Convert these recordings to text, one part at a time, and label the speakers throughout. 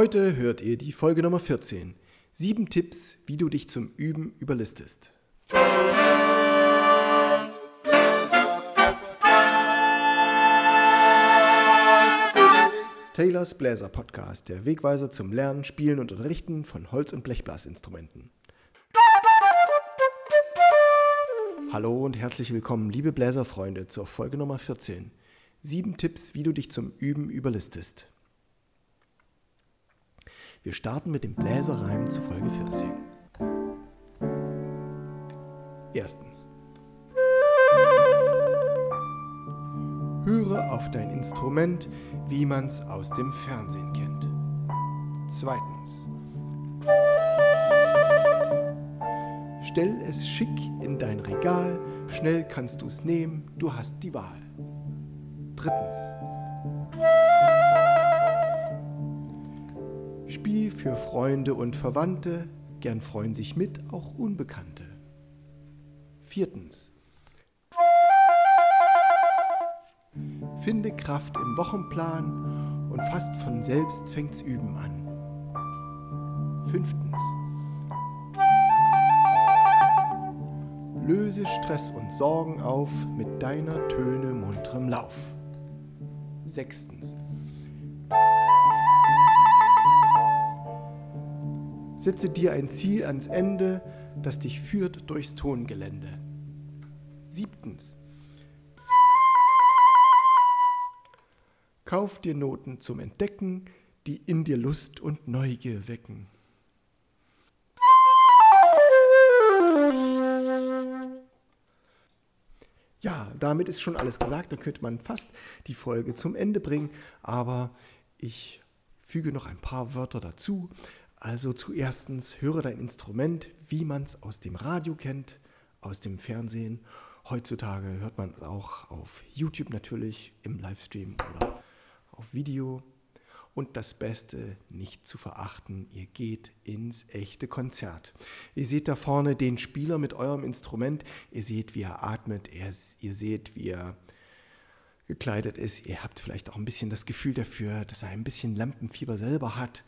Speaker 1: Heute hört ihr die Folge Nummer 14. Sieben Tipps, wie du dich zum Üben überlistest. Taylors Bläser Podcast, der Wegweiser zum Lernen, Spielen und Unterrichten von Holz- und Blechblasinstrumenten. Hallo und herzlich willkommen, liebe Bläserfreunde, zur Folge Nummer 14. Sieben Tipps, wie du dich zum Üben überlistest. Wir starten mit dem Bläserreim zu Folge 14. Erstens. Höre auf dein Instrument, wie man's aus dem Fernsehen kennt. Zweitens. Stell es schick in dein Regal, schnell kannst du's nehmen, du hast die Wahl. Drittens. Spiel für Freunde und Verwandte, gern freuen sich mit auch Unbekannte. Viertens. Finde Kraft im Wochenplan und fast von selbst fängt's Üben an. Fünftens. Löse Stress und Sorgen auf mit deiner Töne munterem Lauf. Sechstens. Setze dir ein Ziel ans Ende, das dich führt durchs Tongelände. Siebtens. Kauf dir Noten zum Entdecken, die in dir Lust und Neugier wecken. Ja, damit ist schon alles gesagt. Da könnte man fast die Folge zum Ende bringen. Aber ich füge noch ein paar Wörter dazu. Also zuerstens höre dein Instrument, wie man es aus dem Radio kennt, aus dem Fernsehen. Heutzutage hört man es auch auf YouTube natürlich, im Livestream oder auf Video. Und das Beste, nicht zu verachten, ihr geht ins echte Konzert. Ihr seht da vorne den Spieler mit eurem Instrument, ihr seht, wie er atmet, ihr seht, wie er gekleidet ist, ihr habt vielleicht auch ein bisschen das Gefühl dafür, dass er ein bisschen Lampenfieber selber hat.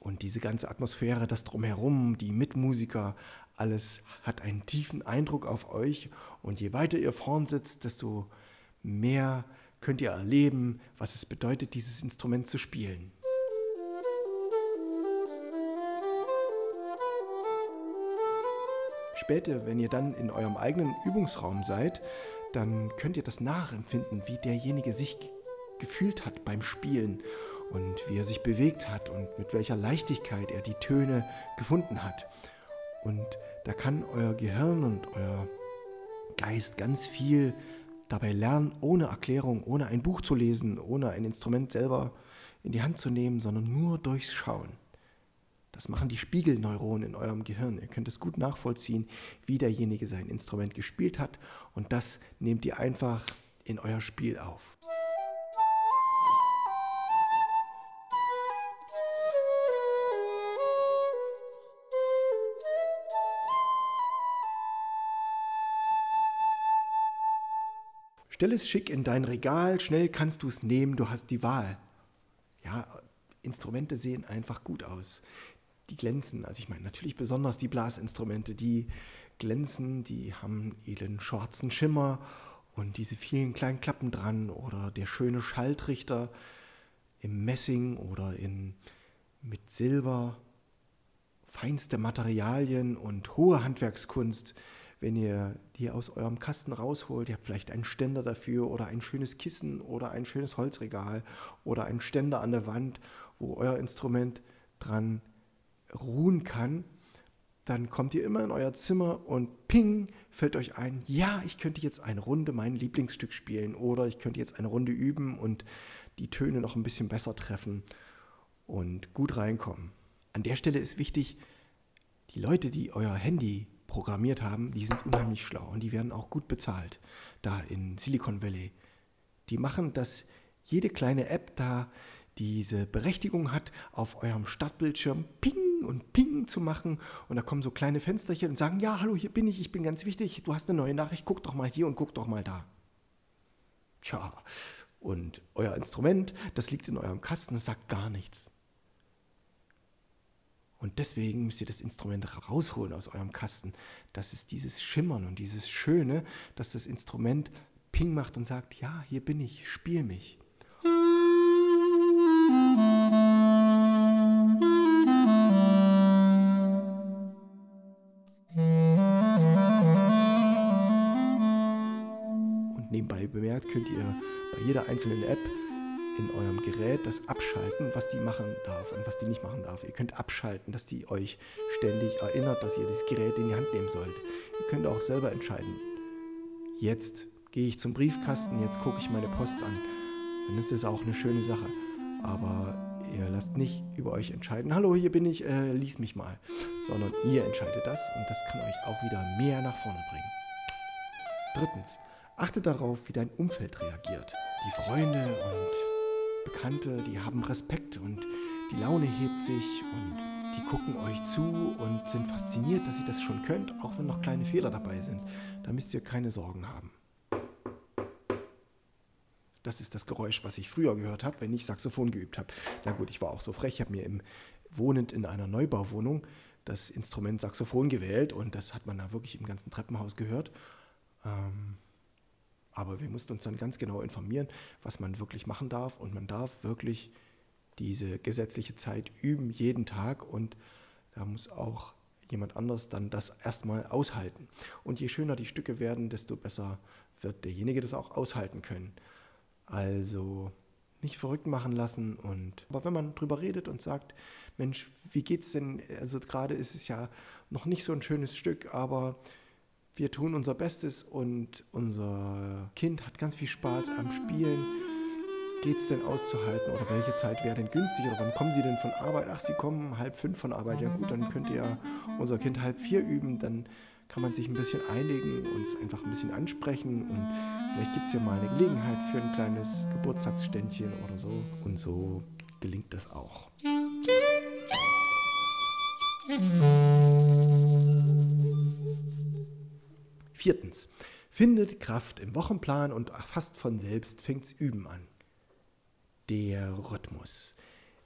Speaker 1: Und diese ganze Atmosphäre, das drumherum, die Mitmusiker, alles hat einen tiefen Eindruck auf euch. Und je weiter ihr vorn sitzt, desto mehr könnt ihr erleben, was es bedeutet, dieses Instrument zu spielen. Später, wenn ihr dann in eurem eigenen Übungsraum seid, dann könnt ihr das nachempfinden, wie derjenige sich gefühlt hat beim Spielen und wie er sich bewegt hat und mit welcher Leichtigkeit er die Töne gefunden hat. Und da kann euer Gehirn und euer Geist ganz viel dabei lernen, ohne Erklärung, ohne ein Buch zu lesen, ohne ein Instrument selber in die Hand zu nehmen, sondern nur durchs Schauen. Das machen die Spiegelneuronen in eurem Gehirn. Ihr könnt es gut nachvollziehen, wie derjenige sein Instrument gespielt hat und das nehmt ihr einfach in euer Spiel auf. Stell es schick in dein Regal, schnell kannst du es nehmen, du hast die Wahl. Ja, Instrumente sehen einfach gut aus. Die glänzen, also ich meine natürlich besonders die Blasinstrumente, die glänzen, die haben ihren schwarzen Schimmer und diese vielen kleinen Klappen dran oder der schöne Schalltrichter im Messing oder in, mit Silber, feinste Materialien und hohe Handwerkskunst wenn ihr die aus eurem Kasten rausholt, ihr habt vielleicht einen Ständer dafür oder ein schönes Kissen oder ein schönes Holzregal oder einen Ständer an der Wand, wo euer Instrument dran ruhen kann, dann kommt ihr immer in euer Zimmer und ping, fällt euch ein, ja, ich könnte jetzt eine Runde mein Lieblingsstück spielen oder ich könnte jetzt eine Runde üben und die Töne noch ein bisschen besser treffen und gut reinkommen. An der Stelle ist wichtig, die Leute, die euer Handy programmiert haben, die sind unheimlich schlau und die werden auch gut bezahlt da in Silicon Valley. Die machen, dass jede kleine App da diese Berechtigung hat, auf eurem Startbildschirm Ping und Ping zu machen. Und da kommen so kleine Fensterchen und sagen, ja, hallo, hier bin ich, ich bin ganz wichtig, du hast eine neue Nachricht, guck doch mal hier und guck doch mal da. Tja, und euer Instrument, das liegt in eurem Kasten, das sagt gar nichts. Und deswegen müsst ihr das Instrument rausholen aus eurem Kasten. Das ist dieses Schimmern und dieses Schöne, dass das Instrument Ping macht und sagt, ja, hier bin ich, spiel mich. Und nebenbei bemerkt könnt ihr bei jeder einzelnen App in eurem Gerät das abschalten, was die machen darf und was die nicht machen darf. Ihr könnt abschalten, dass die euch ständig erinnert, dass ihr dieses Gerät in die Hand nehmen sollt. Ihr könnt auch selber entscheiden. Jetzt gehe ich zum Briefkasten, jetzt gucke ich meine Post an. Dann ist das auch eine schöne Sache. Aber ihr lasst nicht über euch entscheiden, hallo, hier bin ich, äh, lies mich mal. Sondern ihr entscheidet das und das kann euch auch wieder mehr nach vorne bringen. Drittens, achte darauf, wie dein Umfeld reagiert. Die Freunde und Bekannte, die haben Respekt und die Laune hebt sich und die gucken euch zu und sind fasziniert, dass ihr das schon könnt, auch wenn noch kleine Fehler dabei sind. Da müsst ihr keine Sorgen haben. Das ist das Geräusch, was ich früher gehört habe, wenn ich Saxophon geübt habe. Na gut, ich war auch so frech, ich habe mir im, wohnend in einer Neubauwohnung das Instrument Saxophon gewählt und das hat man da wirklich im ganzen Treppenhaus gehört. Ähm, aber wir mussten uns dann ganz genau informieren, was man wirklich machen darf. Und man darf wirklich diese gesetzliche Zeit üben, jeden Tag. Und da muss auch jemand anders dann das erstmal aushalten. Und je schöner die Stücke werden, desto besser wird derjenige das auch aushalten können. Also nicht verrückt machen lassen und aber wenn man drüber redet und sagt, Mensch, wie geht's denn? Also gerade ist es ja noch nicht so ein schönes Stück, aber wir tun unser Bestes und unser Kind hat ganz viel Spaß am Spielen. Geht es denn auszuhalten oder welche Zeit wäre denn günstig oder wann kommen Sie denn von Arbeit? Ach, Sie kommen halb fünf von Arbeit. Ja gut, dann könnt ihr unser Kind halb vier üben. Dann kann man sich ein bisschen einigen und einfach ein bisschen ansprechen und vielleicht gibt es ja mal eine Gelegenheit für ein kleines Geburtstagsständchen oder so. Und so gelingt das auch. Viertens, findet Kraft im Wochenplan und fast von selbst fängt's Üben an. Der Rhythmus.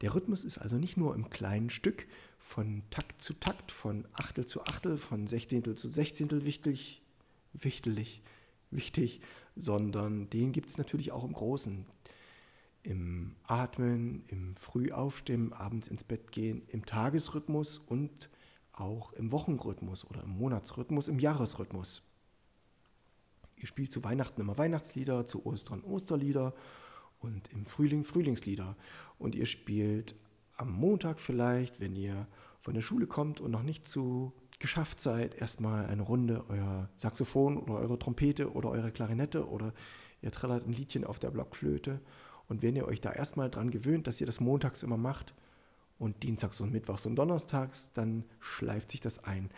Speaker 1: Der Rhythmus ist also nicht nur im kleinen Stück von Takt zu Takt, von Achtel zu Achtel, von Sechzehntel zu Sechzehntel wichtig, wichtig, wichtig, sondern den gibt es natürlich auch im Großen. Im Atmen, im Frühaufstehen, abends ins Bett gehen, im Tagesrhythmus und auch im Wochenrhythmus oder im Monatsrhythmus, im Jahresrhythmus. Ihr spielt zu Weihnachten immer Weihnachtslieder, zu Ostern Osterlieder und im Frühling Frühlingslieder. Und ihr spielt am Montag vielleicht, wenn ihr von der Schule kommt und noch nicht zu geschafft seid, erstmal eine Runde euer Saxophon oder eure Trompete oder eure Klarinette oder ihr trällert ein Liedchen auf der Blockflöte. Und wenn ihr euch da erstmal dran gewöhnt, dass ihr das montags immer macht und dienstags und mittwochs und donnerstags, dann schleift sich das ein.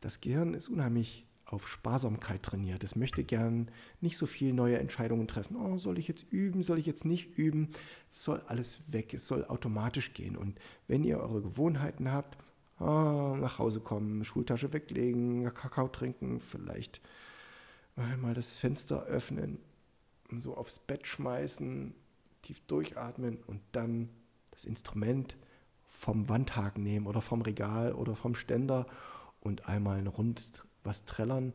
Speaker 1: Das Gehirn ist unheimlich auf Sparsamkeit trainiert. Es möchte gern nicht so viel neue Entscheidungen treffen. Oh, soll ich jetzt üben? Soll ich jetzt nicht üben? Es soll alles weg. Es soll automatisch gehen. Und wenn ihr eure Gewohnheiten habt, oh, nach Hause kommen, Schultasche weglegen, Kakao trinken, vielleicht mal das Fenster öffnen, so aufs Bett schmeißen, tief durchatmen und dann das Instrument vom Wandhaken nehmen oder vom Regal oder vom Ständer und einmal eine Runde was trällern,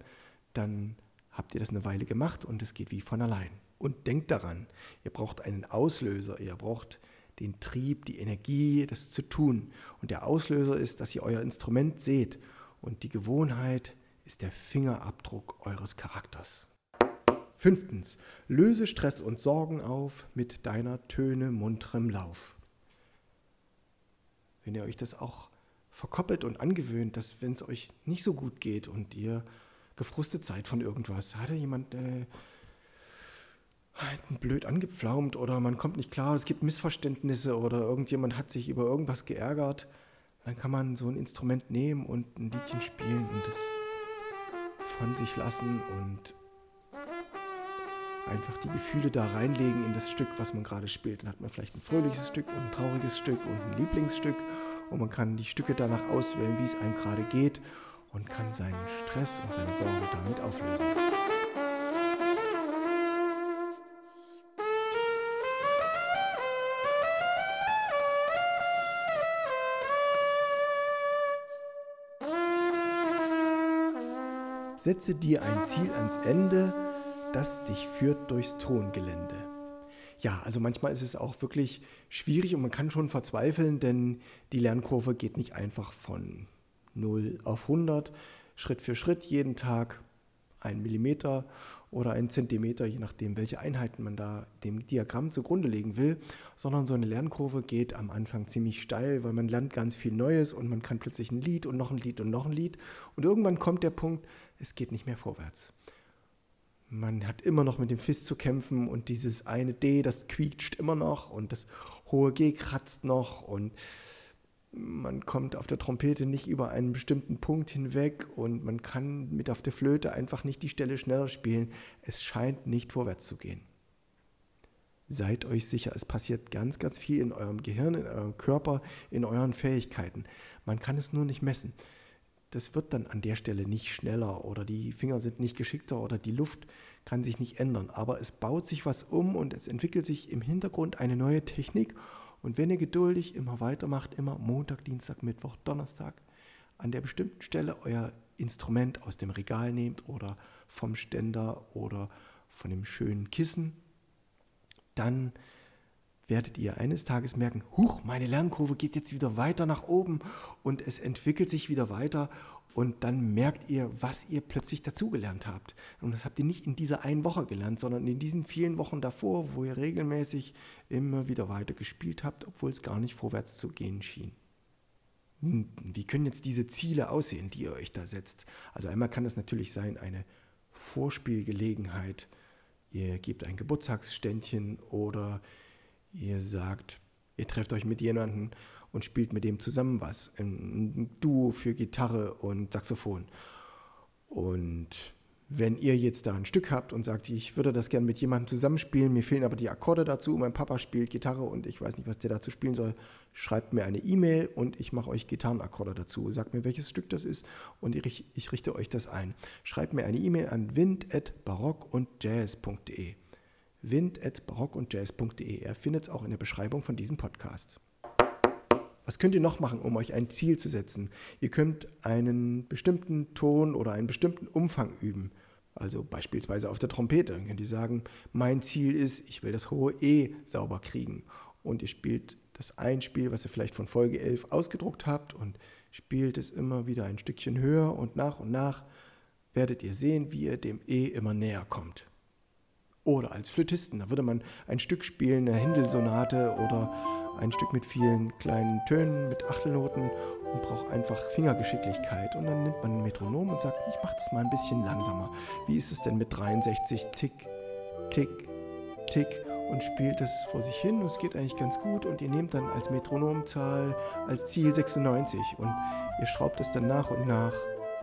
Speaker 1: dann habt ihr das eine Weile gemacht und es geht wie von allein. Und denkt daran, ihr braucht einen Auslöser, ihr braucht den Trieb, die Energie, das zu tun. Und der Auslöser ist, dass ihr euer Instrument seht. Und die Gewohnheit ist der Fingerabdruck eures Charakters. Fünftens, löse Stress und Sorgen auf mit deiner Töne munterem Lauf. Wenn ihr euch das auch verkoppelt und angewöhnt, dass wenn es euch nicht so gut geht und ihr gefrustet seid von irgendwas, hatte jemand äh, blöd angepflaumt oder man kommt nicht klar, es gibt Missverständnisse oder irgendjemand hat sich über irgendwas geärgert, dann kann man so ein Instrument nehmen und ein Liedchen spielen und es von sich lassen und einfach die Gefühle da reinlegen in das Stück, was man gerade spielt. Dann hat man vielleicht ein fröhliches Stück und ein trauriges Stück und ein Lieblingsstück und man kann die Stücke danach auswählen, wie es einem gerade geht und kann seinen Stress und seine Sorgen damit auflösen. Setze dir ein Ziel ans Ende, das dich führt durchs Throngelände. Ja, also manchmal ist es auch wirklich schwierig und man kann schon verzweifeln, denn die Lernkurve geht nicht einfach von 0 auf 100, Schritt für Schritt jeden Tag ein Millimeter oder ein Zentimeter, je nachdem, welche Einheiten man da dem Diagramm zugrunde legen will, sondern so eine Lernkurve geht am Anfang ziemlich steil, weil man lernt ganz viel Neues und man kann plötzlich ein Lied und noch ein Lied und noch ein Lied und irgendwann kommt der Punkt, es geht nicht mehr vorwärts. Man hat immer noch mit dem Fist zu kämpfen und dieses eine D, das quietscht immer noch und das hohe G kratzt noch und man kommt auf der Trompete nicht über einen bestimmten Punkt hinweg und man kann mit auf der Flöte einfach nicht die Stelle schneller spielen. Es scheint nicht vorwärts zu gehen. Seid euch sicher, es passiert ganz, ganz viel in eurem Gehirn, in eurem Körper, in euren Fähigkeiten. Man kann es nur nicht messen. Das wird dann an der Stelle nicht schneller oder die Finger sind nicht geschickter oder die Luft kann sich nicht ändern. Aber es baut sich was um und es entwickelt sich im Hintergrund eine neue Technik und wenn ihr geduldig immer weitermacht, immer Montag, Dienstag, Mittwoch, Donnerstag, an der bestimmten Stelle euer Instrument aus dem Regal nehmt oder vom Ständer oder von dem schönen Kissen, dann werdet ihr eines Tages merken, huch, meine Lernkurve geht jetzt wieder weiter nach oben und es entwickelt sich wieder weiter und dann merkt ihr, was ihr plötzlich dazugelernt habt. Und das habt ihr nicht in dieser einen Woche gelernt, sondern in diesen vielen Wochen davor, wo ihr regelmäßig immer wieder weiter gespielt habt, obwohl es gar nicht vorwärts zu gehen schien. Hm, wie können jetzt diese Ziele aussehen, die ihr euch da setzt? Also einmal kann es natürlich sein, eine Vorspielgelegenheit. Ihr gebt ein Geburtstagsständchen oder ihr sagt, ihr trefft euch mit jemandem und spielt mit dem zusammen was. Ein Duo für Gitarre und Saxophon. Und wenn ihr jetzt da ein Stück habt und sagt, ich würde das gerne mit jemandem zusammenspielen, mir fehlen aber die Akkorde dazu, mein Papa spielt Gitarre und ich weiß nicht, was der dazu spielen soll, schreibt mir eine E-Mail und ich mache euch Gitarrenakkorde dazu. Sagt mir, welches Stück das ist und ich, ich richte euch das ein. Schreibt mir eine E-Mail an wind.barockundjazz.de wind.barockundjazz.de. Er findet es auch in der Beschreibung von diesem Podcast. Was könnt ihr noch machen, um euch ein Ziel zu setzen? Ihr könnt einen bestimmten Ton oder einen bestimmten Umfang üben. Also beispielsweise auf der Trompete. Dann könnt ihr sagen, mein Ziel ist, ich will das hohe E sauber kriegen. Und ihr spielt das Einspiel, was ihr vielleicht von Folge 11 ausgedruckt habt und spielt es immer wieder ein Stückchen höher und nach und nach werdet ihr sehen, wie ihr dem E immer näher kommt. Oder als Flötisten, da würde man ein Stück spielen, eine Händelsonate oder ein Stück mit vielen kleinen Tönen, mit Achtelnoten und braucht einfach Fingergeschicklichkeit. Und dann nimmt man ein Metronom und sagt, ich mache das mal ein bisschen langsamer. Wie ist es denn mit 63 Tick, Tick, Tick und spielt es vor sich hin und es geht eigentlich ganz gut und ihr nehmt dann als Metronomzahl als Ziel 96 und ihr schraubt es dann nach und nach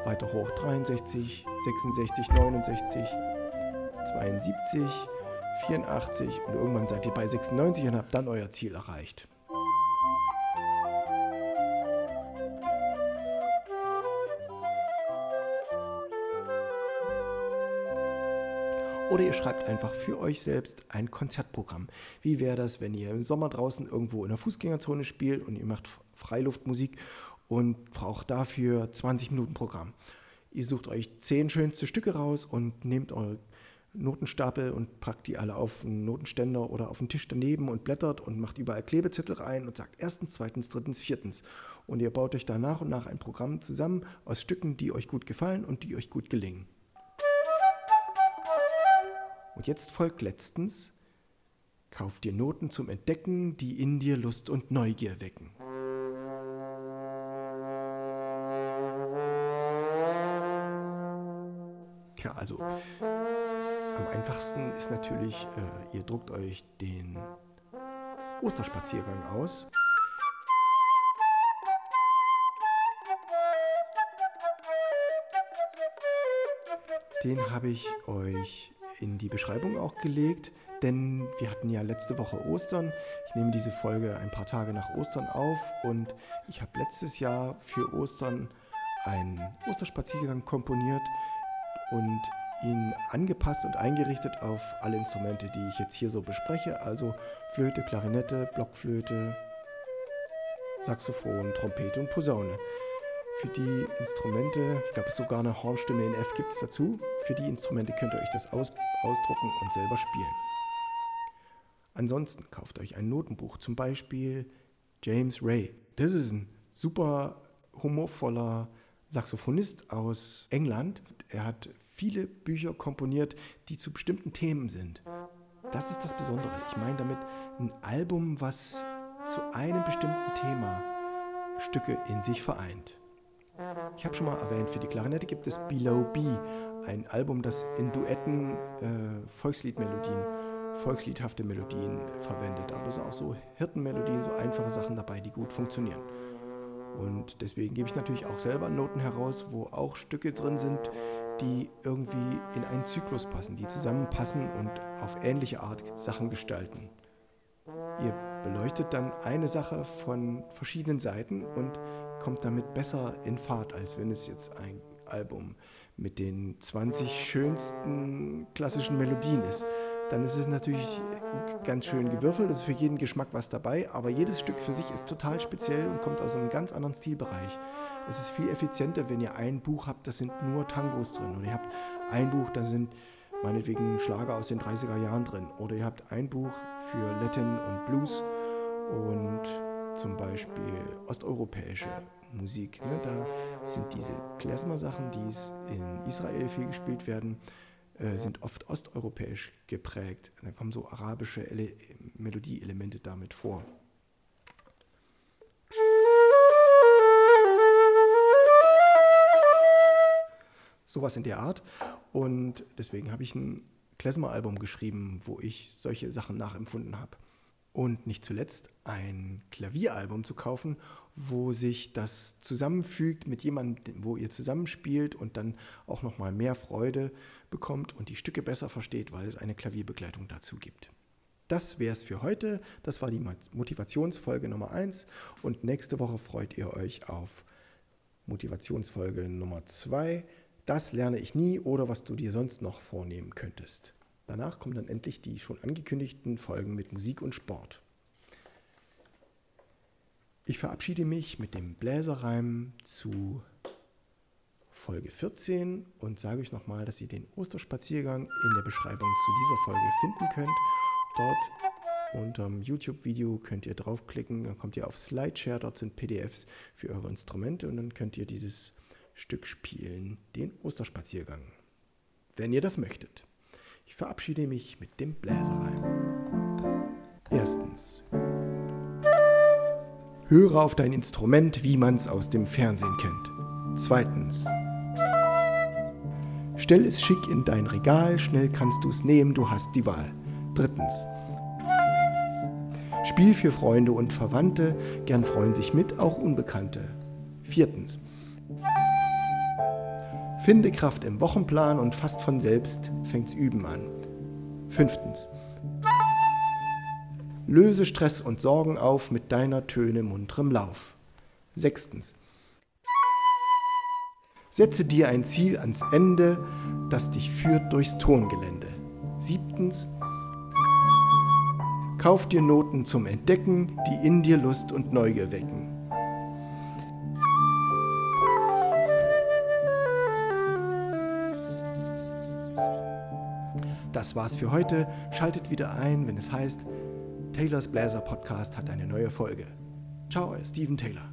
Speaker 1: weiter hoch. 63, 66, 69, 72, 84 und irgendwann seid ihr bei 96 und habt dann euer Ziel erreicht. Oder ihr schreibt einfach für euch selbst ein Konzertprogramm. Wie wäre das, wenn ihr im Sommer draußen irgendwo in der Fußgängerzone spielt und ihr macht Freiluftmusik und braucht dafür 20 Minuten Programm? Ihr sucht euch 10 schönste Stücke raus und nehmt eure Notenstapel und packt die alle auf einen Notenständer oder auf den Tisch daneben und blättert und macht überall Klebezettel rein und sagt erstens, zweitens, drittens, viertens. Und ihr baut euch da nach und nach ein Programm zusammen aus Stücken, die euch gut gefallen und die euch gut gelingen. Und jetzt folgt letztens, kauft dir Noten zum Entdecken, die in dir Lust und Neugier wecken. Ja, also am einfachsten ist natürlich, äh, ihr druckt euch den Osterspaziergang aus. Den habe ich euch in die Beschreibung auch gelegt, denn wir hatten ja letzte Woche Ostern. Ich nehme diese Folge ein paar Tage nach Ostern auf und ich habe letztes Jahr für Ostern einen Osterspaziergang komponiert und ihn angepasst und eingerichtet auf alle Instrumente, die ich jetzt hier so bespreche, also Flöte, Klarinette, Blockflöte, Saxophon, Trompete und Posaune. Für die Instrumente, ich glaube sogar eine Hornstimme in F gibt es dazu. Für die Instrumente könnt ihr euch das aus, ausdrucken und selber spielen. Ansonsten kauft euch ein Notenbuch, zum Beispiel James Ray. Das ist ein super humorvoller Saxophonist aus England. Er hat viele Bücher komponiert, die zu bestimmten Themen sind. Das ist das Besondere. Ich meine damit ein Album, was zu einem bestimmten Thema Stücke in sich vereint. Ich habe schon mal erwähnt, für die Klarinette gibt es Below B, ein Album, das in Duetten äh, Volksliedmelodien, volksliedhafte Melodien verwendet. Aber es sind auch so Hirtenmelodien, so einfache Sachen dabei, die gut funktionieren. Und deswegen gebe ich natürlich auch selber Noten heraus, wo auch Stücke drin sind, die irgendwie in einen Zyklus passen, die zusammenpassen und auf ähnliche Art Sachen gestalten. Ihr beleuchtet dann eine Sache von verschiedenen Seiten und kommt damit besser in Fahrt, als wenn es jetzt ein Album mit den 20 schönsten klassischen Melodien ist dann ist es natürlich ganz schön gewürfelt, es ist für jeden Geschmack was dabei, aber jedes Stück für sich ist total speziell und kommt aus einem ganz anderen Stilbereich. Es ist viel effizienter, wenn ihr ein Buch habt, da sind nur Tangos drin oder ihr habt ein Buch, da sind meinetwegen Schlager aus den 30er Jahren drin oder ihr habt ein Buch für Latin und Blues und zum Beispiel osteuropäische Musik. Ne? Da sind diese Klezmer-Sachen, die in Israel viel gespielt werden, äh, sind oft osteuropäisch geprägt. Da kommen so arabische Ele Melodieelemente damit vor. Sowas in der Art. Und deswegen habe ich ein Klezmer-Album geschrieben, wo ich solche Sachen nachempfunden habe und nicht zuletzt ein Klavieralbum zu kaufen, wo sich das zusammenfügt mit jemandem, wo ihr zusammenspielt und dann auch noch mal mehr Freude bekommt und die Stücke besser versteht, weil es eine Klavierbegleitung dazu gibt. Das wäre es für heute. Das war die Motivationsfolge Nummer 1 und nächste Woche freut ihr euch auf Motivationsfolge Nummer 2. Das lerne ich nie oder was du dir sonst noch vornehmen könntest. Danach kommen dann endlich die schon angekündigten Folgen mit Musik und Sport. Ich verabschiede mich mit dem Bläserreim zu Folge 14 und sage euch nochmal, dass ihr den Osterspaziergang in der Beschreibung zu dieser Folge finden könnt. Dort unter dem YouTube-Video könnt ihr draufklicken, dann kommt ihr auf Slideshare, dort sind PDFs für eure Instrumente und dann könnt ihr dieses Stück spielen, den Osterspaziergang, wenn ihr das möchtet. Ich verabschiede mich mit dem Bläserreim. Erstens. Höre auf dein Instrument, wie man es aus dem Fernsehen kennt. Zweitens. Stell es schick in dein Regal, schnell kannst du es nehmen, du hast die Wahl. Drittens. Spiel für Freunde und Verwandte, gern freuen sich mit, auch Unbekannte. Viertens. Finde Kraft im Wochenplan und fast von selbst fängt's Üben an. Fünftens. Löse Stress und Sorgen auf mit deiner Töne munterem Lauf. Sechstens. Setze dir ein Ziel ans Ende, das dich führt durchs Tongelände. Siebtens. Kauf dir Noten zum Entdecken, die in dir Lust und Neugier wecken. Das war's für heute. Schaltet wieder ein, wenn es heißt, Taylors Bläser Podcast hat eine neue Folge. Ciao, Steven Taylor.